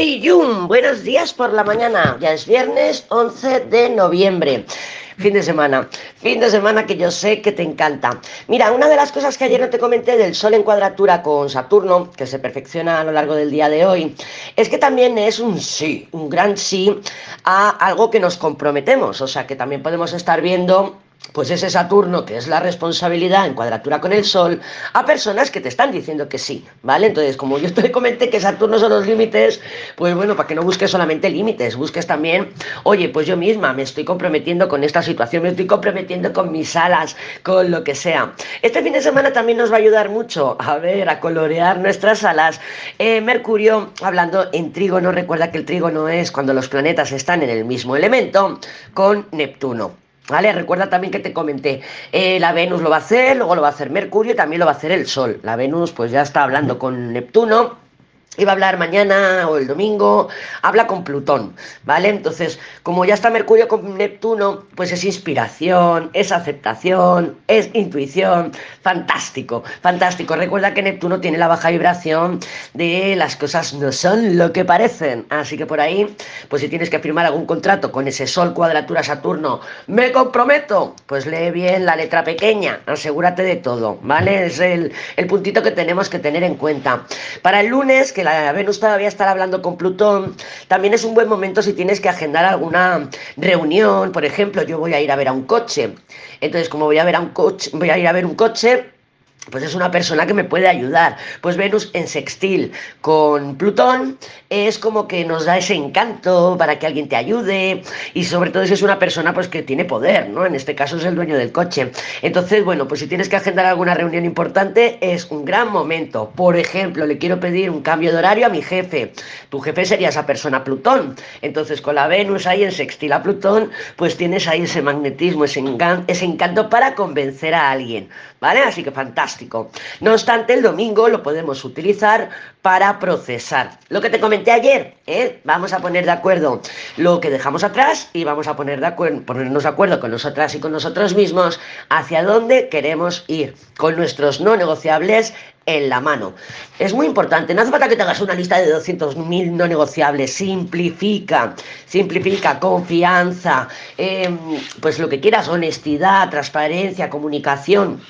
Hey Jun, buenos días por la mañana. Ya es viernes 11 de noviembre. Fin de semana, fin de semana que yo sé que te encanta. Mira, una de las cosas que ayer no te comenté del Sol en cuadratura con Saturno, que se perfecciona a lo largo del día de hoy, es que también es un sí, un gran sí a algo que nos comprometemos. O sea, que también podemos estar viendo pues ese Saturno, que es la responsabilidad en cuadratura con el Sol, a personas que te están diciendo que sí, ¿vale? Entonces, como yo te comenté que Saturno son los límites, pues bueno, para que no busques solamente límites, busques también, oye, pues yo misma me estoy comprometiendo con esta situación, me estoy comprometiendo con mis alas, con lo que sea. Este fin de semana también nos va a ayudar mucho a ver, a colorear nuestras alas. Eh, Mercurio, hablando en trígono, recuerda que el trígono es cuando los planetas están en el mismo elemento, con Neptuno. ¿Vale? Recuerda también que te comenté, eh, la Venus lo va a hacer, luego lo va a hacer Mercurio y también lo va a hacer el Sol. La Venus pues ya está hablando con Neptuno iba a hablar mañana o el domingo, habla con Plutón, ¿vale? Entonces, como ya está Mercurio con Neptuno, pues es inspiración, es aceptación, es intuición, fantástico, fantástico. Recuerda que Neptuno tiene la baja vibración de las cosas no son lo que parecen, así que por ahí, pues si tienes que firmar algún contrato con ese Sol cuadratura Saturno, me comprometo, pues lee bien la letra pequeña, asegúrate de todo, ¿vale? Es el, el puntito que tenemos que tener en cuenta. Para el lunes, que la Venus todavía estará hablando con Plutón, también es un buen momento si tienes que agendar alguna reunión, por ejemplo, yo voy a ir a ver a un coche. Entonces, como voy a ver a un coche, voy a ir a ver un coche, pues es una persona que me puede ayudar. Pues Venus en sextil con Plutón es como que nos da ese encanto para que alguien te ayude y sobre todo si es una persona pues que tiene poder, ¿no? En este caso es el dueño del coche. Entonces, bueno, pues si tienes que agendar alguna reunión importante es un gran momento. Por ejemplo, le quiero pedir un cambio de horario a mi jefe. Tu jefe sería esa persona Plutón. Entonces, con la Venus ahí en sextil a Plutón, pues tienes ahí ese magnetismo, ese, ese encanto para convencer a alguien, ¿vale? Así que fantástico. No obstante, el domingo lo podemos utilizar para procesar. Lo que te comenté ayer, ¿eh? vamos a poner de acuerdo lo que dejamos atrás y vamos a poner de ponernos de acuerdo con nosotras y con nosotros mismos hacia dónde queremos ir, con nuestros no negociables en la mano. Es muy importante, no hace falta que te hagas una lista de 200.000 no negociables, simplifica, simplifica, confianza, em, pues lo que quieras, honestidad, transparencia, comunicación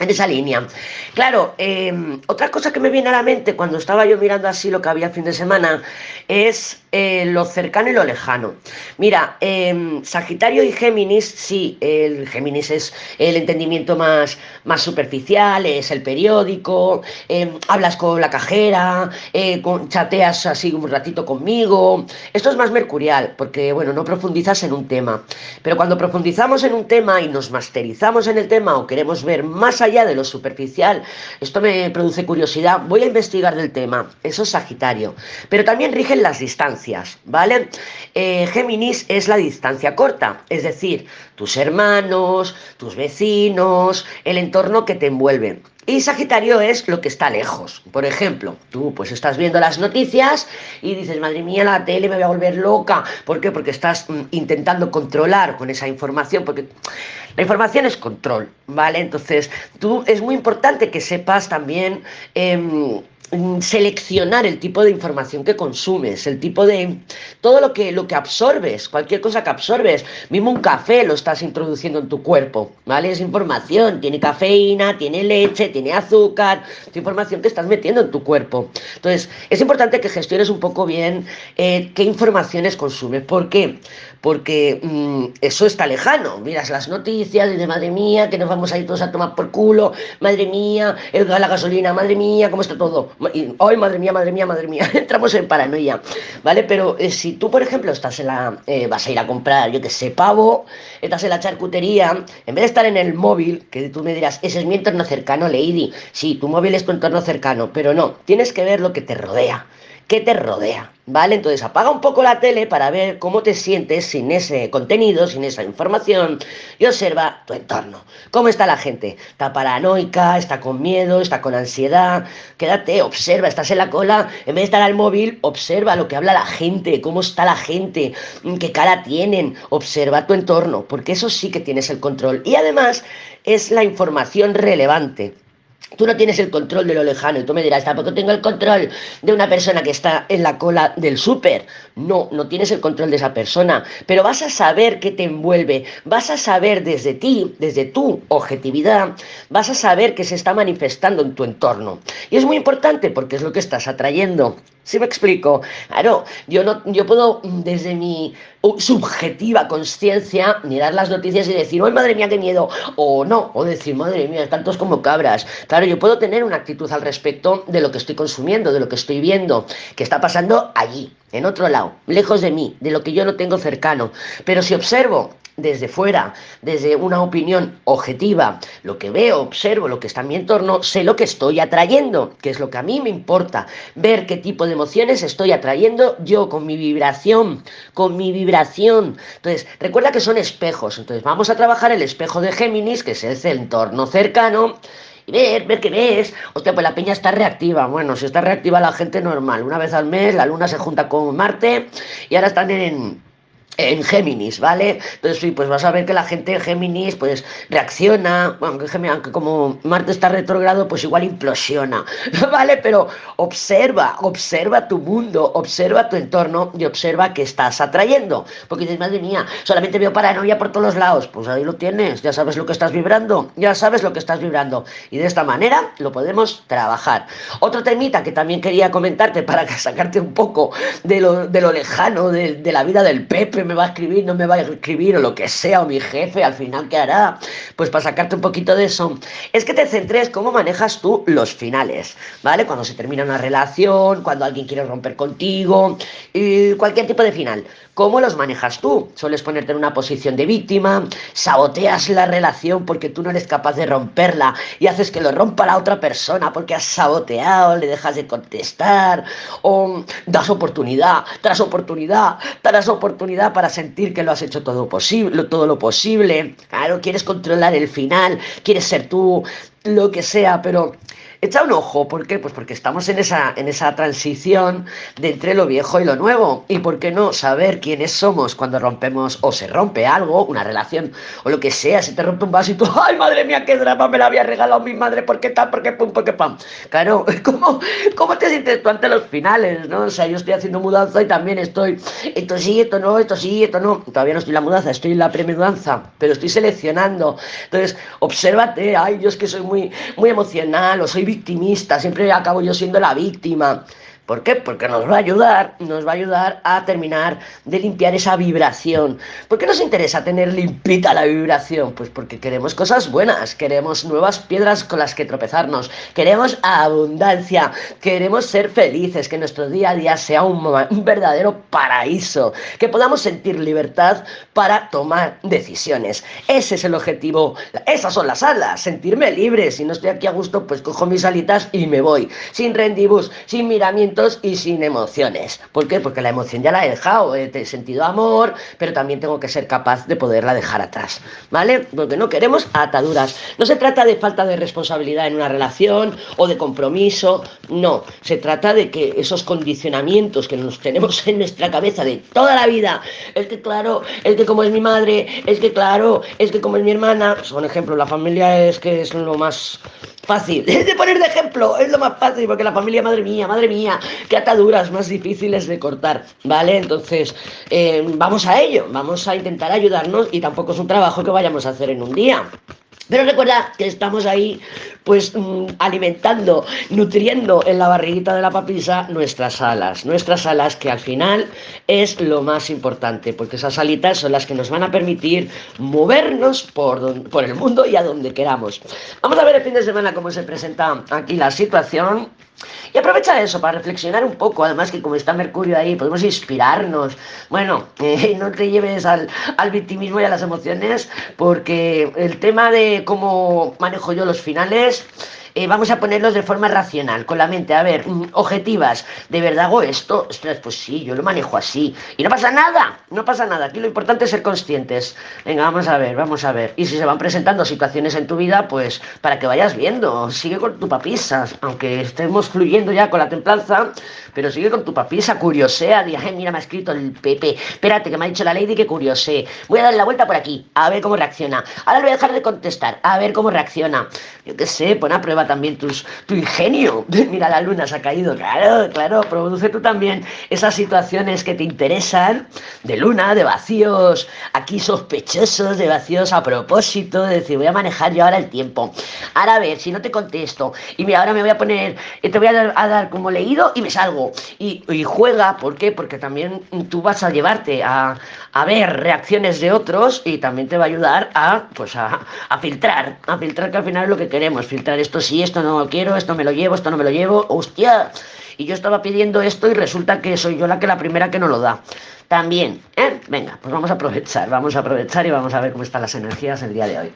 en esa línea. Claro, em, otra cosa que me viene a la mente cuando estaba yo mirando así lo que había fin de semana es eh, lo cercano y lo lejano. Mira, em, Sagitario y Géminis, sí, el Géminis es el entendimiento más, más superficial, es el periódico, em, hablas con la cajera, eh, chateas así un ratito conmigo. Esto es más mercurial, porque bueno, no profundizas en un tema. Pero cuando profundizamos en un tema y nos masterizamos en el tema o queremos ver más allá de lo superficial, esto me produce curiosidad, voy a investigar del tema. Eso es Sagitario. Pero también rigen las distancias. ¿vale? Eh, Géminis es la distancia corta, es decir, tus hermanos, tus vecinos, el entorno que te envuelve. Y Sagitario es lo que está lejos. Por ejemplo, tú pues estás viendo las noticias y dices, madre mía, la tele me voy a volver loca. ¿Por qué? Porque estás mm, intentando controlar con esa información, porque la información es control, ¿vale? Entonces, tú es muy importante que sepas también... Em, seleccionar el tipo de información que consumes, el tipo de todo lo que lo que absorbes, cualquier cosa que absorbes, mismo un café lo estás introduciendo en tu cuerpo, ¿vale? Es información, tiene cafeína, tiene leche, tiene azúcar, es información que estás metiendo en tu cuerpo. Entonces, es importante que gestiones un poco bien eh, qué informaciones consumes. ¿Por qué? Porque mm, eso está lejano. Miras las noticias y de madre mía, que nos vamos a ir todos a tomar por culo, madre mía, el, la gasolina, madre mía, cómo está todo ay, madre mía, madre mía, madre mía, entramos en paranoia, ¿vale? Pero eh, si tú, por ejemplo, estás en la, eh, vas a ir a comprar, yo que sé, pavo, estás en la charcutería, en vez de estar en el móvil, que tú me dirás, ese es mi entorno cercano, Lady, sí, tu móvil es tu entorno cercano, pero no, tienes que ver lo que te rodea, qué te rodea. ¿Vale? Entonces apaga un poco la tele para ver cómo te sientes sin ese contenido, sin esa información y observa tu entorno. ¿Cómo está la gente? ¿Está paranoica? ¿Está con miedo? ¿Está con ansiedad? Quédate, observa, estás en la cola, en vez de estar al móvil, observa lo que habla la gente, cómo está la gente, qué cara tienen, observa tu entorno, porque eso sí que tienes el control. Y además es la información relevante Tú no tienes el control de lo lejano y tú me dirás, tampoco tengo el control de una persona que está en la cola del súper. No, no tienes el control de esa persona, pero vas a saber qué te envuelve, vas a saber desde ti, desde tu objetividad, vas a saber qué se está manifestando en tu entorno. Y es muy importante porque es lo que estás atrayendo. ¿Sí me explico? Claro, yo, no, yo puedo desde mi subjetiva conciencia mirar las noticias y decir, ¡ay, madre mía, qué miedo! O no, o decir, madre mía, tantos como cabras. Claro, yo puedo tener una actitud al respecto de lo que estoy consumiendo, de lo que estoy viendo, que está pasando allí, en otro lado, lejos de mí, de lo que yo no tengo cercano. Pero si observo desde fuera, desde una opinión objetiva, lo que veo, observo, lo que está en mi entorno, sé lo que estoy atrayendo, que es lo que a mí me importa, ver qué tipo de emociones estoy atrayendo yo con mi vibración, con mi vibración. Entonces, recuerda que son espejos, entonces vamos a trabajar el espejo de Géminis, que es el entorno cercano, y ver, ver qué ves. Hostia, pues la peña está reactiva. Bueno, si está reactiva la gente normal. Una vez al mes la luna se junta con Marte y ahora están en en Géminis, ¿vale? Entonces sí, pues vas a ver que la gente en Géminis pues reacciona, bueno, aunque como Marte está retrógrado, pues igual implosiona, ¿vale? Pero observa, observa tu mundo, observa tu entorno y observa qué estás atrayendo. Porque dices, madre mía, solamente veo paranoia por todos lados. Pues ahí lo tienes, ya sabes lo que estás vibrando, ya sabes lo que estás vibrando. Y de esta manera lo podemos trabajar. Otro temita que también quería comentarte para sacarte un poco de lo, de lo lejano de, de la vida del Pepe me va a escribir, no me va a escribir, o lo que sea, o mi jefe, al final, ¿qué hará? Pues para sacarte un poquito de eso, es que te centres cómo manejas tú los finales, ¿vale? Cuando se termina una relación, cuando alguien quiere romper contigo, cualquier tipo de final. ¿Cómo los manejas tú? Sueles ponerte en una posición de víctima, saboteas la relación porque tú no eres capaz de romperla y haces que lo rompa la otra persona porque has saboteado, le dejas de contestar, o das oportunidad tras oportunidad tras oportunidad para sentir que lo has hecho todo posible, todo lo posible. Claro, quieres controlar el final, quieres ser tú, lo que sea, pero Echa un ojo, ¿por qué? Pues porque estamos en esa, en esa transición de entre lo viejo y lo nuevo. ¿Y por qué no saber quiénes somos cuando rompemos o se rompe algo, una relación o lo que sea? Se te rompe un vaso y tú, ¡ay, madre mía, qué drama! Me la había regalado mi madre, ¿por qué tal? ¿Por qué pum? ¿Por qué pam? Claro, ¿cómo, ¿cómo te sientes tú ante los finales, no? O sea, yo estoy haciendo mudanza y también estoy, esto sí, esto no, esto sí, esto no. Todavía no estoy en la mudanza, estoy en la premudanza, pero estoy seleccionando. Entonces, obsérvate, ay, yo es que soy muy, muy emocional o soy victimista, siempre acabo yo siendo la víctima. ¿Por qué? Porque nos va a ayudar, nos va a ayudar a terminar de limpiar esa vibración. ¿Por qué nos interesa tener limpita la vibración? Pues porque queremos cosas buenas, queremos nuevas piedras con las que tropezarnos, queremos abundancia, queremos ser felices, que nuestro día a día sea un, verdadero paraíso, que podamos sentir libertad para tomar decisiones. Ese es el objetivo, esas son las alas, sentirme libre. Si no estoy aquí a gusto, pues cojo mis alitas y me voy, sin rendibus, sin miramiento y sin emociones. ¿Por qué? Porque la emoción ya la he dejado, he sentido amor, pero también tengo que ser capaz de poderla dejar atrás, ¿vale? Porque no queremos ataduras. No se trata de falta de responsabilidad en una relación o de compromiso, no. Se trata de que esos condicionamientos que nos tenemos en nuestra cabeza de toda la vida, es que claro, es que como es mi madre, es que claro, es que como es mi hermana, por ejemplo, la familia es que es lo más fácil de poner de ejemplo, es lo más fácil, porque la familia, madre mía, madre mía, qué ataduras más difíciles de cortar, ¿vale? Entonces, eh, vamos a ello, vamos a intentar ayudarnos y tampoco es un trabajo que vayamos a hacer en un día. Pero recuerda que estamos ahí, pues, mm, alimentando, nutriendo en la barriguita de la papisa nuestras alas. Nuestras alas, que al final es lo más importante, porque esas alitas son las que nos van a permitir movernos por, por el mundo y a donde queramos. Vamos a ver el fin de semana cómo se presenta aquí la situación. Y aprovecha eso para reflexionar un poco, además que como está Mercurio ahí, podemos inspirarnos. Bueno, eh, no te lleves al, al, victimismo y a las emociones, porque el tema de cómo manejo yo los finales eh, vamos a ponerlos de forma racional, con la mente, a ver, mm, objetivas, ¿de verdad hago esto? Ostras, pues sí, yo lo manejo así. Y no pasa nada, no pasa nada. Aquí lo importante es ser conscientes. Venga, vamos a ver, vamos a ver. Y si se van presentando situaciones en tu vida, pues para que vayas viendo, sigue con tu papisas, aunque estemos fluyendo ya con la templanza, pero sigue con tu papisa, curiosea, di, mira, me ha escrito el Pepe, espérate, que me ha dicho la Lady que curiosee. Voy a darle la vuelta por aquí, a ver cómo reacciona. Ahora le voy a dejar de contestar, a ver cómo reacciona. Yo qué sé, pon a prueba también tus, tu ingenio. Mira, la luna se ha caído, claro, claro, produce tú también esas situaciones que te interesan, de luna, de vacíos aquí sospechosos, de vacíos a propósito, de decir, voy a manejar yo ahora el tiempo. Ahora a ver, si no te contesto, y mira, ahora me voy a poner, eh, te voy a dar, como leído y me salgo. Y, juega, ¿por qué? Porque también tú vas a llevarte a, a ver reacciones de otros y también te va a ayudar a, pues a, a filtrar, a filtrar que al final es lo que queremos, filtrar esto sí, esto no lo quiero, esto me lo llevo, esto no me lo llevo, hostia. Y yo estaba pidiendo esto y resulta que soy yo la que la primera que no lo da. También, ¿eh? Venga, pues vamos a aprovechar, vamos a aprovechar y vamos a ver cómo están las energías el día de hoy.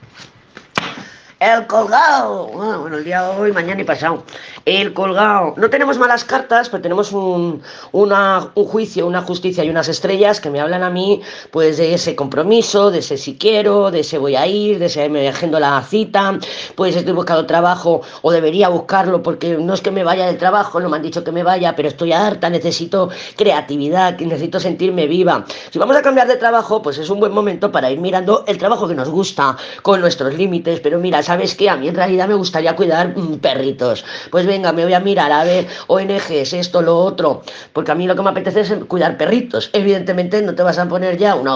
El colgado. Ah, bueno, el día de hoy, mañana y pasado. El colgado. No tenemos malas cartas, pero tenemos un, un juicio, una justicia y unas estrellas que me hablan a mí, pues de ese compromiso, de ese si quiero, de ese voy a ir, de ese me agendo la cita, pues estoy buscando trabajo o debería buscarlo porque no es que me vaya del trabajo, no me han dicho que me vaya, pero estoy harta, necesito creatividad, necesito sentirme viva. Si vamos a cambiar de trabajo, pues es un buen momento para ir mirando el trabajo que nos gusta, con nuestros límites, pero mira, ¿sabes qué? A mí en realidad me gustaría cuidar mm, perritos. Pues venga, me voy a mirar a ver ONGs, esto, lo otro, porque a mí lo que me apetece es cuidar perritos. Evidentemente no te vas a poner ya una,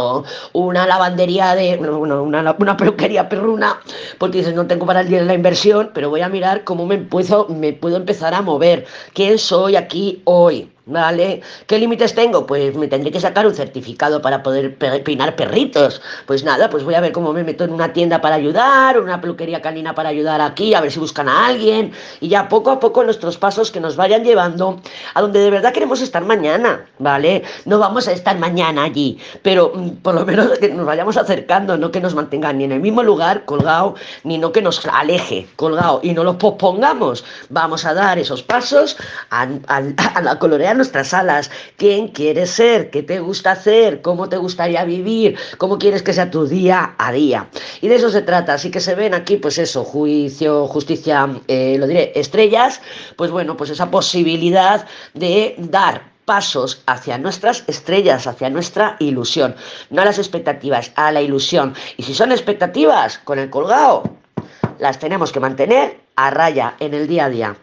una lavandería de, una, una peluquería perruna, porque dices, no tengo para el día la inversión, pero voy a mirar cómo me, puedo, me puedo empezar a mover, quién soy aquí hoy. ¿Vale? ¿Qué límites tengo? Pues me tendré que sacar un certificado para poder peinar perritos. Pues nada, pues voy a ver cómo me meto en una tienda para ayudar, una peluquería canina para ayudar aquí, a ver si buscan a alguien. Y ya poco a poco nuestros pasos que nos vayan llevando a donde de verdad queremos estar mañana, ¿vale? No vamos a estar mañana allí, pero mm, por lo menos que nos vayamos acercando, no que nos mantengan ni en el mismo lugar colgado, ni no que nos aleje colgado y no los pospongamos. Vamos a dar esos pasos a, a la nuestras alas, quién quieres ser, qué te gusta hacer, cómo te gustaría vivir, cómo quieres que sea tu día a día. Y de eso se trata, así que se ven aquí, pues eso, juicio, justicia, eh, lo diré, estrellas, pues bueno, pues esa posibilidad de dar pasos hacia nuestras estrellas, hacia nuestra ilusión, no a las expectativas, a la ilusión. Y si son expectativas con el colgado, las tenemos que mantener a raya en el día a día.